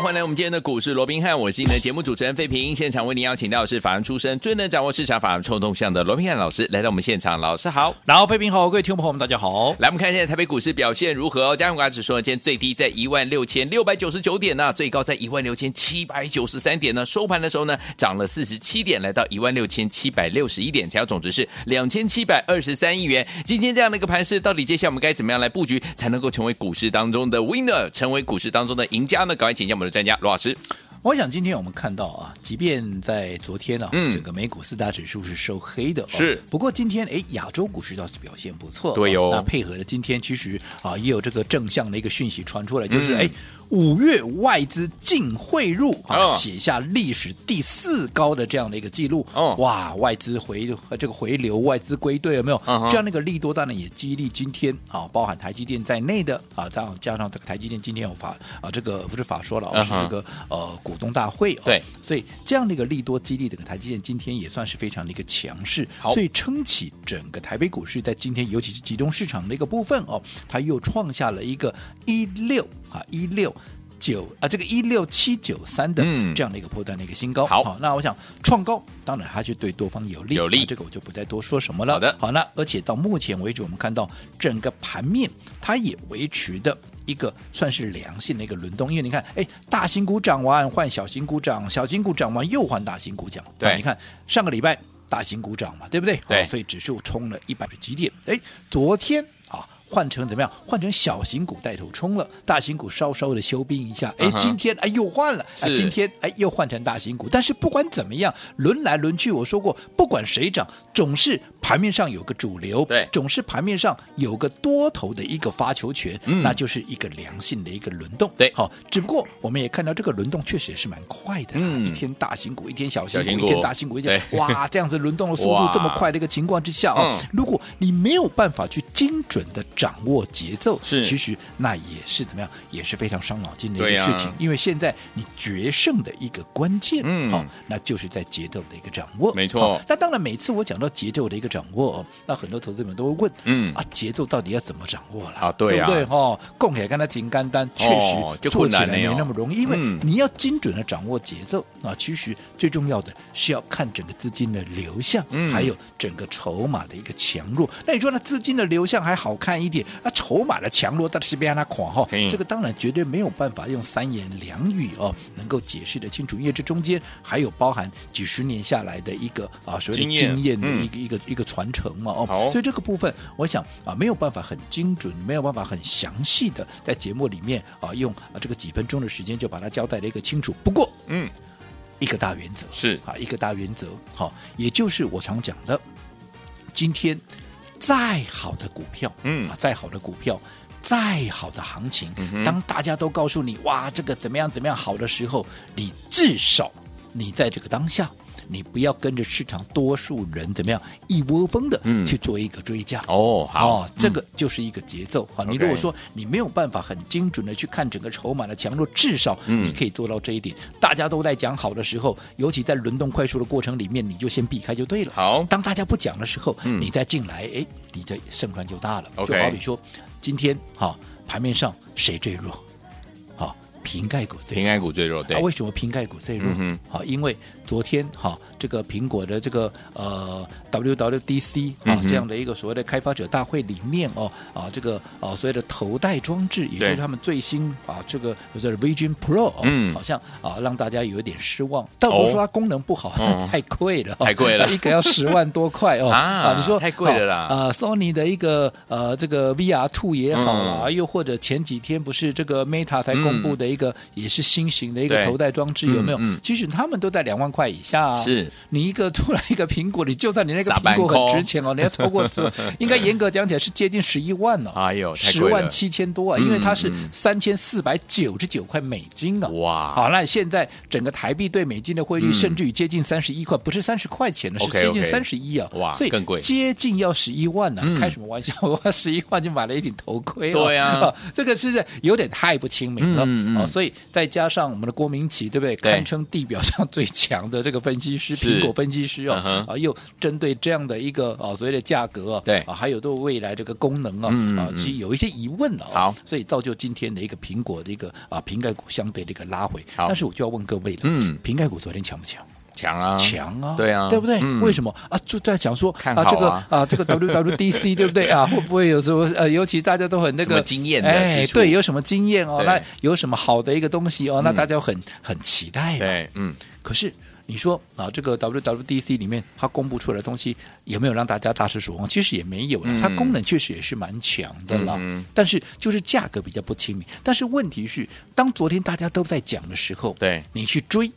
欢迎来我们今天的股市罗宾汉，我是你的节目主持人费平。现场为您邀请到的是法人出身、最能掌握市场法人冲动向的罗宾汉老师来到我们现场，老师好，然后费平好，各位听众朋友们大家好。来，我们看一下台北股市表现如何？加权指数呢，今天最低在一万六千六百九十九点呢，最高在一万六千七百九十三点呢。收盘的时候呢，涨了四十七点，来到一万六千七百六十一点，成交总值是两千七百二十三亿元。今天这样的一个盘势，到底接下来我们该怎么样来布局，才能够成为股市当中的 winner，成为股市当中的赢家呢？赶快请教我们的专家罗老师。我想今天我们看到啊，即便在昨天啊，嗯、整个美股四大指数是收黑的，是、哦。不过今天哎，亚洲股市倒是表现不错，对哟、哦。那配合着今天其实啊，也有这个正向的一个讯息传出来，就是、嗯、哎。五月外资净汇入啊，哦、写下历史第四高的这样的一个记录。哦，哇，外资回这个回流，外资归队有没有？这样的一个利多，当然也激励今天啊，包含台积电在内的啊，加上加上这个台积电今天有法啊，这个不是法说了，而是这个呃股东大会。对，所以这样的一个利多激励，这个台积电今天也算是非常的一个强势，所以撑起整个台北股市在今天，尤其是集中市场的一个部分哦，它又创下了一个一六啊一六。九啊，这个一六七九三的这样的一个波段的一个新高。好，好，那我想创高，当然它就对多方有利，有利，这个我就不再多说什么了。好的，好，那而且到目前为止，我们看到整个盘面它也维持的一个算是良性的一个轮动，因为你看，哎，大型股涨完换小型股涨，小型股涨完又换大型股涨。对，你看上个礼拜大型股涨嘛，对不对？对，所以指数冲了一百几点。哎，昨天啊。换成怎么样？换成小型股带头冲了，大型股稍稍的休兵一下。哎、uh huh，今天哎又换了，哎，今天哎又换成大型股。但是不管怎么样，轮来轮去，我说过，不管谁涨，总是盘面上有个主流，对，总是盘面上有个多头的一个发球权，嗯，那就是一个良性的一个轮动。对，好，只不过我们也看到这个轮动确实也是蛮快的，嗯，一天大型股，一天小型股，一天大型股，一天哇，这样子轮动的 速度这么快的一个情况之下啊，嗯、如果你没有办法去精准的掌握节奏是，其实那也是怎么样，也是非常伤脑筋的一个事情。啊、因为现在你决胜的一个关键，嗯，好、哦，那就是在节奏的一个掌握。没错、哦。那当然，每次我讲到节奏的一个掌握，那很多投资者们都会问，嗯啊，节奏到底要怎么掌握了？啊，对啊，对不对？哦，供起来跟他紧干单，确实做起来没那么容易，因为你要精准的掌握节奏啊，其实最重要的是要看整个资金的流向，嗯、还有整个筹码的一个强弱。那你说那资金的流向还好看一点，那筹码的强弱到底是不是让它垮哈？这个当然绝对没有办法用三言两语哦能够解释的清楚，因为这中间还有包含几十年下来的一个啊所谓的经验的一个一个一个传承嘛哦，所以这个部分我想啊没有办法很精准，没有办法很详细的在节目里面啊用啊这个几分钟的时间就把它交代了一个清楚。不过嗯，一个大原则是啊一个大原则好，也就是我常讲的，今天再好的股票嗯啊再好的股票。再好的行情，当大家都告诉你哇，这个怎么样怎么样好的时候，你至少你在这个当下，你不要跟着市场多数人怎么样一窝蜂的去做一个追加、嗯、哦，好，哦，这个就是一个节奏啊。嗯、你如果说你没有办法很精准的去看整个筹码的强弱，至少你可以做到这一点。嗯、大家都在讲好的时候，尤其在轮动快速的过程里面，你就先避开就对了。好，当大家不讲的时候，嗯、你再进来，哎，你的胜算就大了。就好比说。今天好，盘面上谁最弱？好，苹概股最弱。瓶盖股最弱，对。啊、为什么瓶盖股最弱？嗯、好，因为昨天好。这个苹果的这个呃 WWDC 啊、嗯、这样的一个所谓的开发者大会里面哦啊这个啊所谓的头戴装置，也就是他们最新啊这个就是 Vision Pro，嗯，好像啊让大家有一点失望。倒不是说它功能不好，哦、太贵了，太贵了，一个要十万多块哦啊，你说太贵了啦。啊，Sony 的一个呃这个 VR Two 也好啦，嗯、又或者前几天不是这个 Meta 才公布的一个也是新型的一个头戴装置，有没有？嗯，其实他们都在两万块以下啊。是 你一个突然一个苹果，你就算你那个苹果很值钱哦，你要超过十，应该严格讲起来是接近十一万哦。哎呦，十万七千多啊，因为它是三千四百九十九块美金啊。哇，好，那现在整个台币对美金的汇率甚至于接近三十一块，不是三十块钱了，是接近三十一啊。哇，所以更贵，接近要十一万呢，开什么玩笑？我十一万就买了一顶头盔。对呀，这个是有点太不亲民了哦。所以再加上我们的郭明奇，对不对？堪称地表上最强的这个分析师，苹果分析师哦，啊，又针对这样的一个啊所谓的价格，对啊，还有对未来这个功能啊，啊，其实有一些疑问了。好，所以造就今天的一个苹果的一个啊苹概股相对的一个拉回。但是我就要问各位了，嗯，苹概股昨天强不强？强啊，强啊，对啊，对不对？为什么啊？就在讲说啊，这个啊，这个 WWDC 对不对啊？会不会有什么呃，尤其大家都很那个经验哎，对，有什么经验哦？那有什么好的一个东西哦？那大家很很期待。对，嗯。可是你说啊，这个 WWDC 里面它公布出来的东西有没有让大家大失所望？其实也没有了，它功能确实也是蛮强的了。但是就是价格比较不亲民。但是问题是，当昨天大家都在讲的时候，对你去追。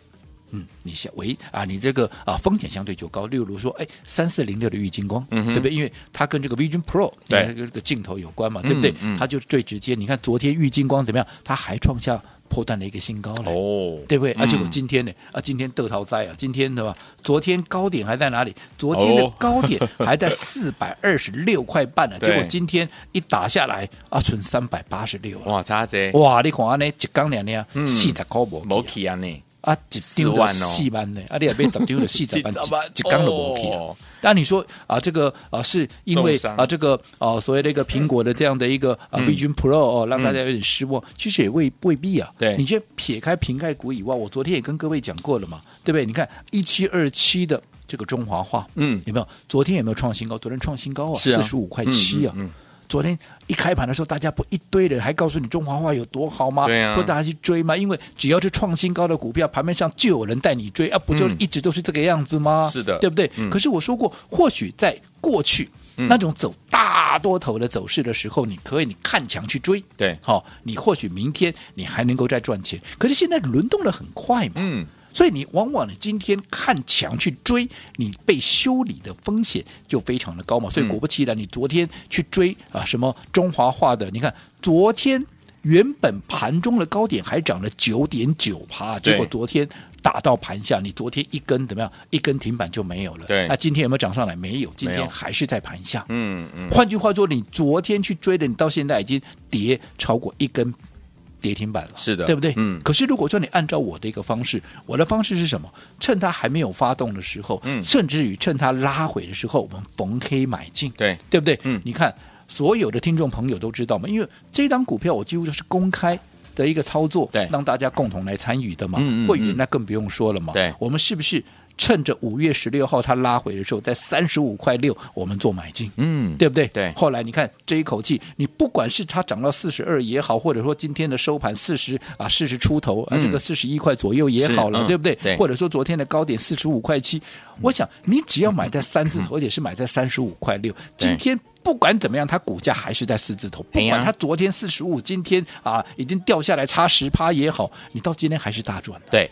嗯，你想喂啊，你这个啊风险相对就高。例如说，哎，三四零六的玉金光，嗯、对不对？因为它跟这个 Vision Pro 对跟这个镜头有关嘛，对不对？嗯嗯、它就最直接。你看昨天玉金光怎么样？它还创下波段的一个新高了，哦，对不对？而且我今天呢，啊，今天豆淘灾啊，今天对吧？昨天高点还在哪里？昨天的高点还在四百二十六块半呢，结果今天一打下来啊，存三百八十六。哇，差这！哇，你看呢，一缸两年四十块无，无起啊呢。啊，一丢的四万呢，啊，你也被怎丢了四十万，一缸都没去。但你说啊，这个啊，是因为啊，这个啊，所谓的一个苹果的这样的一个啊，Vision Pro 哦，让大家有点失望。其实也未未必啊。对，你先撇开瓶盖股以外，我昨天也跟各位讲过了嘛，对不对？你看一七二七的这个中华化，嗯，有没有？昨天有没有创新高？昨天创新高啊，四十五块七啊。昨天一开盘的时候，大家不一堆人还告诉你中华化有多好吗？对啊，不大家去追吗？因为只要是创新高的股票，盘面上就有人带你追啊，不就一直都是这个样子吗？是的，对不对？嗯、可是我说过，或许在过去、嗯、那种走大多头的走势的时候，你可以你看墙去追，对，好、哦，你或许明天你还能够再赚钱。可是现在轮动的很快嘛，嗯。所以你往往你今天看强去追，你被修理的风险就非常的高嘛。所以果不其然，你昨天去追啊什么中华化的，你看昨天原本盘中的高点还涨了九点九趴，结果昨天打到盘下，你昨天一根怎么样？一根停板就没有了。对，那今天有没有涨上来？没有，今天还是在盘下。嗯嗯。换句话说，你昨天去追的，你到现在已经跌超过一根。跌停板了，是的，对不对？嗯。可是如果说你按照我的一个方式，我的方式是什么？趁它还没有发动的时候，嗯，甚至于趁它拉回的时候，我们逢黑买进，对，对不对？嗯。你看，所有的听众朋友都知道嘛，因为这档股票我几乎就是公开的一个操作，对，让大家共同来参与的嘛。嗯嗯。会员那更不用说了嘛。对。我们是不是？趁着五月十六号它拉回的时候，在三十五块六，我们做买进，嗯，对不对？对。后来你看这一口气，你不管是它涨到四十二也好，或者说今天的收盘四十啊四十出头啊，这个四十一块左右也好了，对不对？对。或者说昨天的高点四十五块七，我想你只要买在三字头，而且是买在三十五块六，今天不管怎么样，它股价还是在四字头。不管它昨天四十五，今天啊已经掉下来差十趴也好，你到今天还是大赚的。对，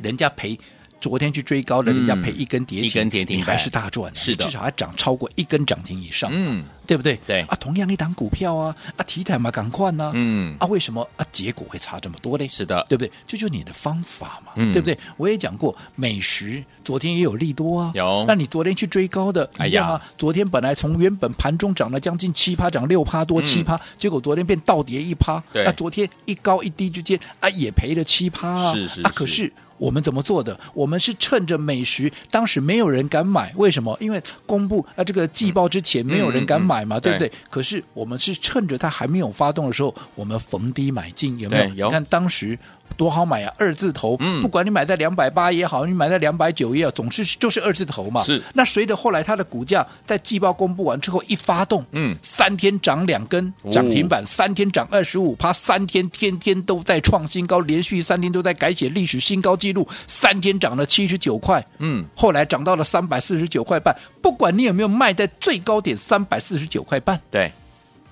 人家赔。昨天去追高的，人家赔一根跌停，一根跌停还是大赚，是的，至少还涨超过一根涨停以上，嗯，对不对？对。啊，同样一档股票啊，啊，题材嘛，赶快呢，嗯，啊，为什么？啊结果会差这么多呢？是的，对不对？这就是你的方法嘛，嗯。对不对？我也讲过，美食昨天也有利多啊，有，那你昨天去追高的，一样啊，昨天本来从原本盘中涨了将近七趴，涨六趴多七趴，结果昨天变倒跌一趴，对，那昨天一高一低之间啊，也赔了七趴啊，是是啊，可是。我们怎么做的？我们是趁着美食当时没有人敢买，为什么？因为公布啊这个季报之前没有人敢买嘛，嗯嗯嗯、对不对？对，可是我们是趁着它还没有发动的时候，我们逢低买进，有没有？有。你看当时。多好买啊！二字头，嗯、不管你买在两百八也好，你买在两百九也好，总是就是二字头嘛。是。那随着后来它的股价在季报公布完之后一发动，嗯，三天涨两根涨停板，哦、三天涨二十五趴，三天天天都在创新高，连续三天都在改写历史新高纪录，三天涨了七十九块，嗯，后来涨到了三百四十九块半。不管你有没有卖在最高点三百四十九块半，对。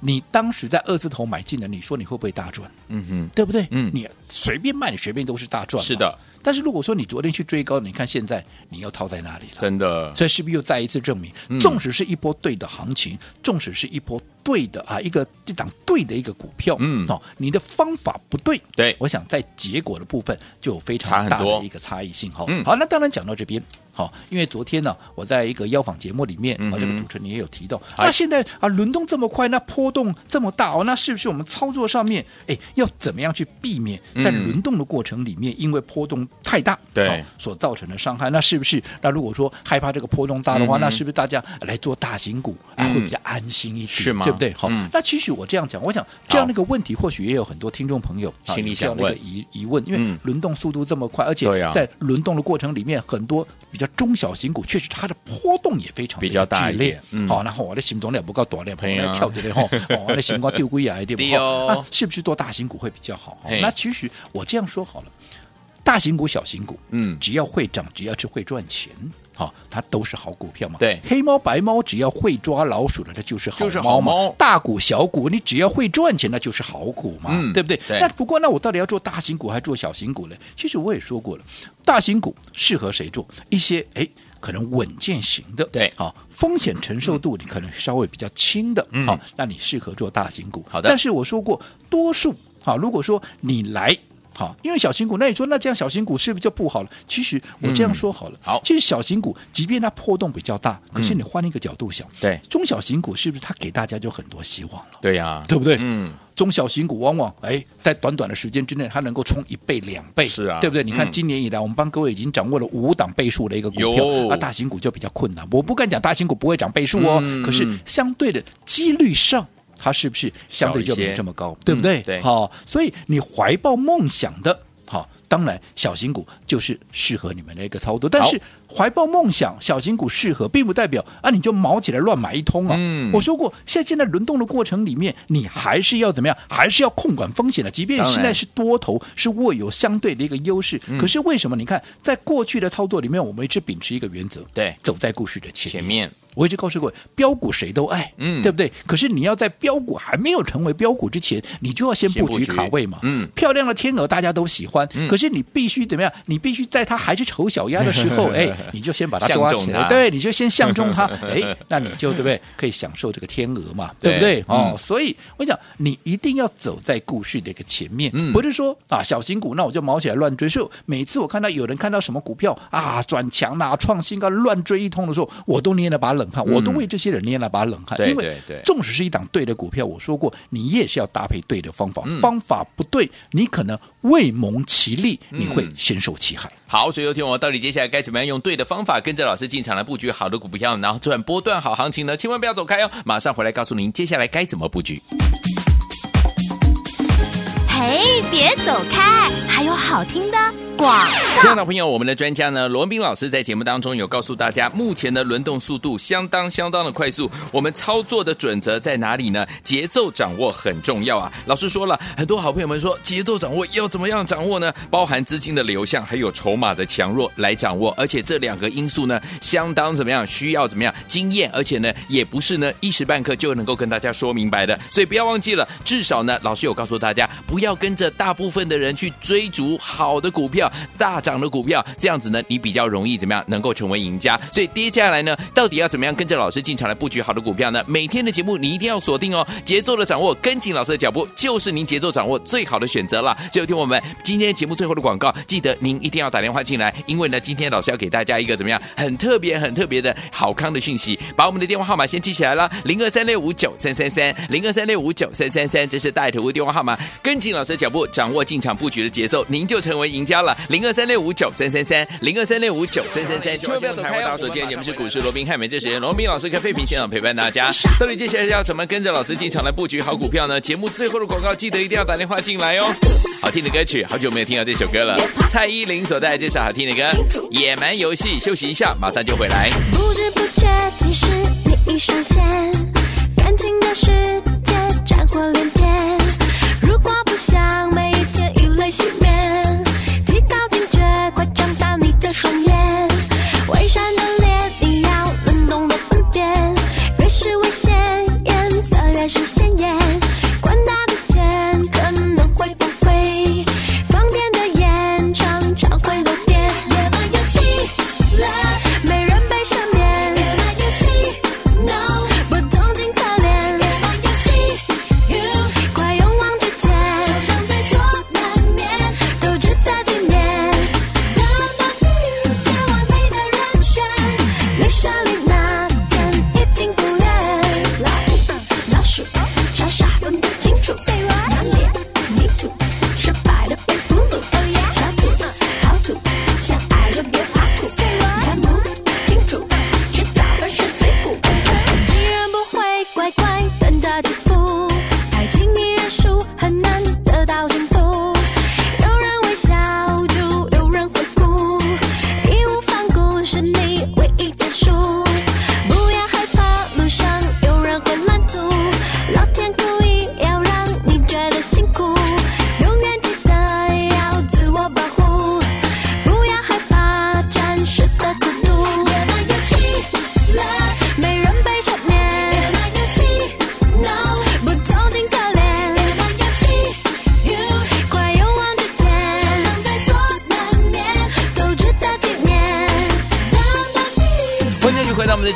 你当时在二字头买进的，你说你会不会大赚？嗯哼，对不对？嗯你随便卖，你随便都是大赚。是的。但是如果说你昨天去追高，你看现在你又套在哪里了？真的，所以是不是又再一次证明，嗯。纵使是一波对的行情，纵使是一波对的啊，一个这档对的一个股票，嗯。哦，你的方法不对，对。我想在结果的部分就有非常大的一个差异性哈。嗯。好，那当然讲到这边。好，因为昨天呢，我在一个邀访节目里面，啊，这个主持人也有提到，哎。那现在啊，轮动这么快，那波动这么大哦，那是不是我们操作上面，哎，要怎么样去避免在嗯。轮动的过程里面，因为波动太大，对。好所造成的伤害？那是不是？那如果说害怕这个波动大的话，嗯那是不是大家来做大型股啊，嗯会比较安心一点？是吗？对不对？好，嗯。那其实我这样讲，我想这样的一个问题，或许也有很多听众朋友啊心里想问的一个疑疑问，因为嗯。轮动速度这么快，而且在轮动的过程里面，很多比较中小型股确实它的波动也非常比较剧烈。好，然后我的心脏量不够大量，对啊。我跳起来吼，哦，我的心脏丢龟啊，对 不对哦。啊是不是做大型股会比较好？那其实我这样说好了，大型股、小型股，嗯只要会涨，只要是会赚钱。好，它都是好股票嘛。对黑猫白猫，只要会抓老鼠的，它就是好就是猫猫大股小股，你只要会赚钱，那就是好股嘛，嗯对不对？对那不过，那我到底要做大型股还是做小型股呢？其实我也说过了，大型股适合谁做？一些哎。可能稳健型的，对好、风险承受度你可能稍微比较轻的，嗯好、那你适合做大型股。好的但是我说过，多数好，如果说你来。好，因为小型股，那你说那这样小型股是不是就不好了？其实我这样说好了，嗯好其实小型股即便它波动比较大，可是你换一个角度想，对中小型股是不是它给大家就很多希望了？对呀，对不对？嗯，中小型股往往哎，在短短的时间之内，它能够冲一倍、两倍，是啊对不对？你看嗯今年以来，我们帮各位已经掌握了五档倍数的一个股票有，啊，大型股就比较困难。我不敢讲大型股不会涨倍数哦，嗯可是相对的几率上。它是不是相对就没这么高，对不对？嗯对好、所以你怀抱梦想的，好、当然小型股就是适合你们的一个操作。但是怀抱梦想，小型股适合，并不代表啊你就毛起来乱买一通啊。嗯我说过，现在现在轮动的过程里面，你还是要怎么样？还是要控管风险的。即便现在是多头，是握有相对的一个优势，嗯可是为什么？你看，在过去的操作里面，我们一直秉持一个原则，对走在故事的前前面我一直告诉各位，标股谁都爱，嗯对不对？可是你要在标股还没有成为标股之前，你就要先布局卡位嘛。嗯漂亮的天鹅大家都喜欢，嗯可是你必须怎么样？你必须在它还是丑小鸭的时候，哎，你就先把它抓起来，对，你就先相中它，哎，那你就对不对？可以享受这个天鹅嘛，对不对？哦，所以我讲，你一定要走在故事的一个前面，嗯不是说啊小型股，那我就毛起来乱追。所以每次我看到有人看到什么股票啊转强啦、创新高、乱追一通的时候，我都捏了把冷汗，我都为这些人捏了把冷汗，对因为纵使是一档对的股票，我说过，你也是要搭配对的方法，嗯方法不对，你可能未蒙其利，嗯你会深受其害。好，所以有听我到底接下来该怎么样用对的方法，跟着老师进场来布局好的股票，然后赚波段好行情呢？千万不要走开哦，马上回来告诉您接下来该怎么布局。嘿，别走开，还有好听的广亲爱的朋友，我们的专家呢，罗文斌老师在节目当中有告诉大家，目前的轮动速度相当相当的快速，我们操作的准则在哪里呢？节奏掌握很重要啊。老师说了，很多好朋友们说，节奏掌握要怎么样掌握呢？包含资金的流向，还有筹码的强弱来掌握，而且这两个因素呢，相当怎么样？需要怎么样经验？而且呢，也不是呢一时半刻就能够跟大家说明白的。所以不要忘记了，至少呢，老师有告诉大家，不要跟着大部分的人去追逐好的股票、大涨的股票，这样子呢，你比较容易怎么样能够成为赢家。所以接下来呢，到底要怎么样跟着老师进场来布局好的股票呢？每天的节目你一定要锁定哦，节奏的掌握，跟紧老师的脚步，就是您节奏掌握最好的选择了。最后听我们今天节目最后的广告，记得您一定要打电话进来，因为呢，今天老师要给大家一个怎么样很特别、很特别的好康的讯息，把我们的电话号码先记起来了，零二三六五九三三三，零二三六五九三三三，这是带头的电话号码，跟紧老师的脚步，掌握进场布局的节奏，您就成为赢家了。零二三六五九三三三，零二三六五九三三三，千万不要走开哦！大家所见节目是股市罗宾汉美这时间，罗宾老师跟费平现场陪伴大家。到底接下来要怎么跟着老师进场来布局好股票呢？节目最后的广告记得一定要打电话进来哦。好听的歌曲，好久没有听到这首歌了，蔡依林所带来这首好听的歌《野蛮游戏》。休息一下，马上就回来。不知不觉，其实你已上线，感情的世界战火连天。如果不想每一天以泪洗面，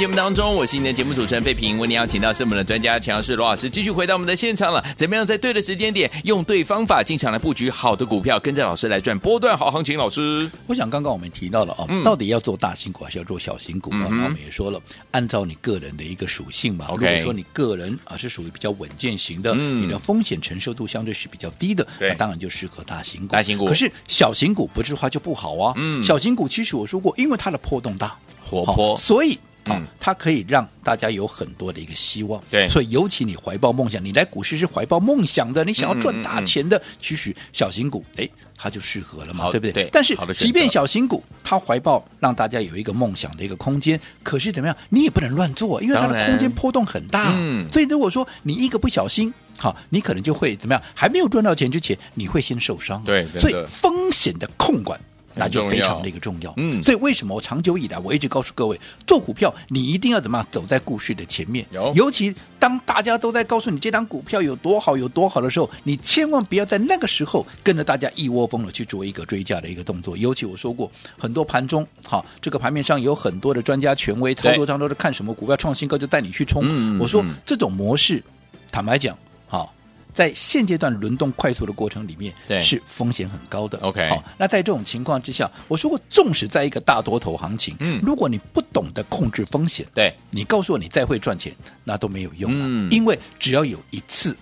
节目当中，我是你的节目主持人费平，为你邀请到是我们的专家强势罗老师，继续回到我们的现场了。怎么样在对的时间点，用对方法进场来布局好的股票，跟着老师来赚波段好行情？老师，我想刚刚我们提到了啊、哦，到底要做大型股还是要做小型股啊？嗯我们也说了，按照你个人的一个属性嘛。如果说你个人啊是属于比较稳健型的，你的风险承受度相对是比较低的，那当然就适合大型股。大型股可是小型股不是话就不好啊。嗯小型股其实我说过，因为它的波动大，活泼，所以。啊嗯，它可以让大家有很多的一个希望，对所以尤其你怀抱梦想，你来股市是怀抱梦想的，你想要赚大钱的，其实小型股，哎，它就适合了嘛，对不对？对但是即便小型股，它怀抱让大家有一个梦想的一个空间，可是怎么样，你也不能乱做，因为它的空间波动很大，嗯所以如果说你一个不小心。好，你可能就会怎么样？还没有赚到钱之前，你会先受伤。对所以风险的控管。那就非常的一个重要，嗯所以为什么我长久以来我一直告诉各位，做股票你一定要怎么样走在故事的前面，有尤其当大家都在告诉你这张股票有多好有多好的时候，你千万不要在那个时候跟着大家一窝蜂的去做一个追价的一个动作。尤其我说过，很多盘中，好，这个盘面上有很多的专家权威操作当都是看什么股票创新高就带你去冲。我说嗯这种模式，坦白讲，好。在现阶段轮动快速的过程里面，对。是风险很高的。OK 好，那在这种情况之下，我说过，纵使在一个大多头行情，嗯。如果你不懂得控制风险，对，你告诉我你再会赚钱，那都没有用了，嗯。因为只要有一次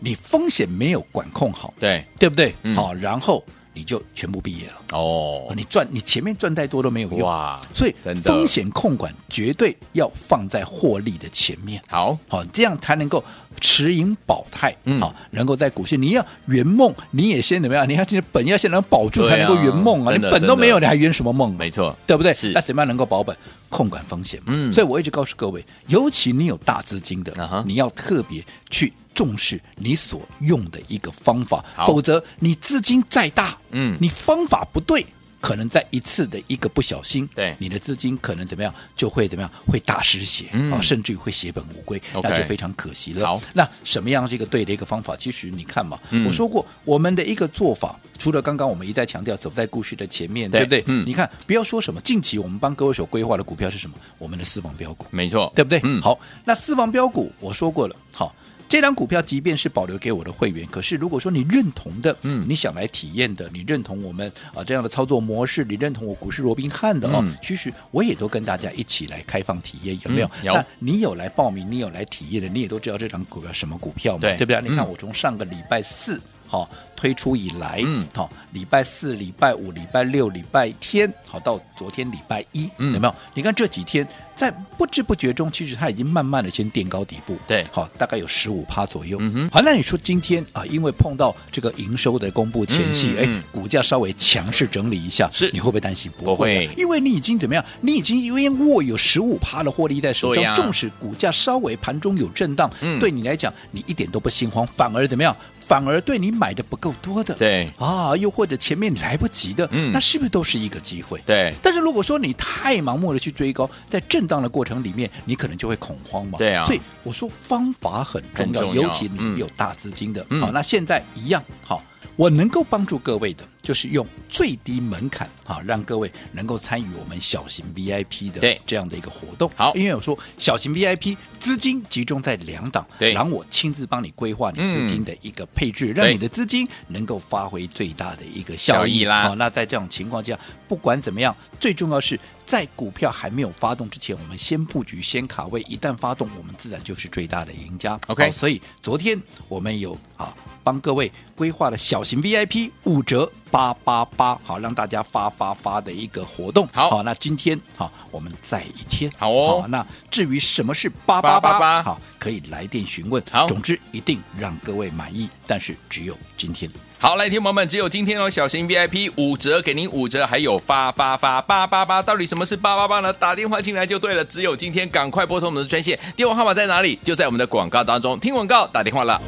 你风险没有管控好，对，对不对？嗯。好，然后你就全部毕业了。哦，你赚你前面赚再多都没有用，哇所以风险控管绝对要放在获利的前面。好，好，这样才能够持盈保泰，嗯好，能够在股市，你要圆梦，你也先怎么样？你要这本要先能保住，才能够圆梦啊！你本都没有，你还圆什么梦？没错，对不对？是那怎么样能够保本？控管风险。嗯所以我一直告诉各位，尤其你有大资金的啊你要特别去重视你所用的一个方法，否则你资金再大，嗯你方法不对。可能在一次的一个不小心，对你的资金可能怎么样，就会怎么样，会大失血啊、嗯甚至于会血本无归那就非常可惜了。好那什么样是一个对的一个方法？其实你看嘛，嗯我说过我们的一个做法，除了刚刚我们一再强调走在故事的前面，对对不对？嗯你看，不要说什么近期我们帮各位所规划的股票是什么？我们的私房标股，没错，对不对？嗯，，好，那私房标股我说过了，好。这张股票即便是保留给我的会员，可是如果说你认同的，嗯你想来体验的，你认同我们啊这样的操作模式，你认同我股市罗宾汉的哦，嗯其实我也都跟大家一起来开放体验，有没有？嗯有那你有来报名，你有来体验的，你也都知道这张股票什么股票嘛，对对不对？你看嗯我从上个礼拜四。好、推出以来，嗯好、礼拜四、礼拜五、礼拜六、礼拜天，好到昨天礼拜一，嗯有没有？你看这几天在不知不觉中，其实它已经慢慢的先垫高底部，对好，大概有十五趴左右。好，那你说今天啊，因为碰到这个营收的公布前夕，哎、股价稍微强势整理一下，是你会不会担心？不会啊因为你已经怎么样？你已经因为握有十五趴的获利在手上，对呀纵使股价稍微盘中有震荡，嗯对你来讲，你一点都不心慌，反而怎么样？反而对你买的不够多的，对啊，又或者前面来不及的，嗯那是不是都是一个机会？对，但是如果说你太盲目的去追高，在震荡的过程里面，你可能就会恐慌嘛。对啊所以我说方法很重要，重要尤其嗯你有大资金的。嗯好，那现在一样好。我能够帮助各位的，就是用最低门槛啊，让各位能够参与我们小型 VIP 的这样的一个活动。好。因为我说小型 VIP 资金集中在两档，对。然后我亲自帮你规划你资金的一个配置，嗯。让你的资金能够发挥最大的一个效益。效益啦。好，那在这种情况下，不管怎么样，最重要是在股票还没有发动之前，我们先布局、先卡位，一旦发动，我们自然就是最大的赢家。OK 所以昨天我们有啊帮各位规划了小型 VIP 五折八八八，好让大家发发发的一个活动。好那今天好，我们再一天。好哦那至于什么是八八888八，好，可以来电询问。好总之一定让各位满意，但是只有今天。好，来，听朋友们，只有今天哦，小型 VIP 五折，给您五折，还有发发发八八八，到底什么是八八八呢？打电话进来就对了，只有今天，赶快拨通我们的专线，电话号码在哪里？就在我们的广告当中，听广告打电话了。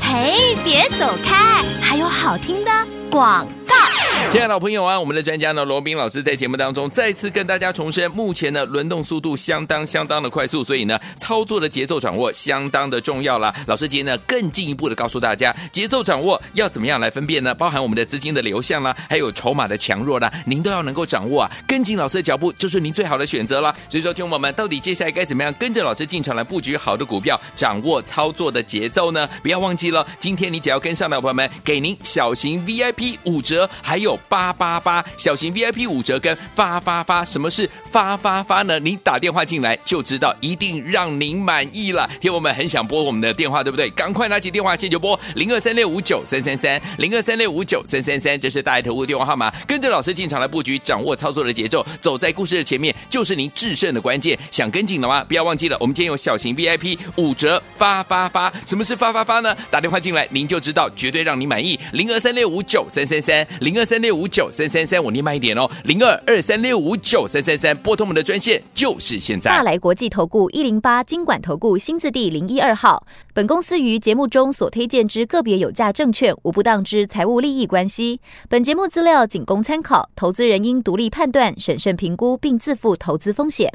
嘿，别走开，还有好听的广。亲爱的老朋友啊，我们的专家呢，罗宾老师在节目当中再次跟大家重申，目前呢轮动速度相当相当的快速，所以呢操作的节奏掌握相当的重要了。老师今天呢更进一步的告诉大家，节奏掌握要怎么样来分辨呢？包含我们的资金的流向啦，还有筹码的强弱啦，您都要能够掌握啊。跟紧老师的脚步就是您最好的选择了。所以说，听我们到底接下来该怎么样跟着老师进场来布局好的股票，掌握操作的节奏呢？不要忘记了，今天你只要跟上的朋友们，给您小型 VIP 五折，还有。八八八小型 VIP 五折跟发发发，什么是发发发呢？你打电话进来就知道，一定让您满意了。听我们很想拨我们的电话，对不对？赶快拿起电话线就拨零二三六五九三三三零二三六五九三三三，这是大爱投顾电话号码。跟着老师进场来布局，掌握操作的节奏，走在故事的前面，就是您制胜的关键。想跟紧了吗？不要忘记了，我们今天有小型 VIP 五折发发发，什么是发发发呢？打电话进来您就知道，绝对让你满意。零二三六五九三三三零二三六。五九三三三，我念慢一点哦，零二二三六五九三三三，拨通我们的专线就是现在。大来国际投顾一零八金管投顾新字第零一二号，本公司于节目中所推荐之个别有价证券无不当之财务利益关系，本节目资料仅供参考，投资人应独立判断、审慎评估并自负投资风险。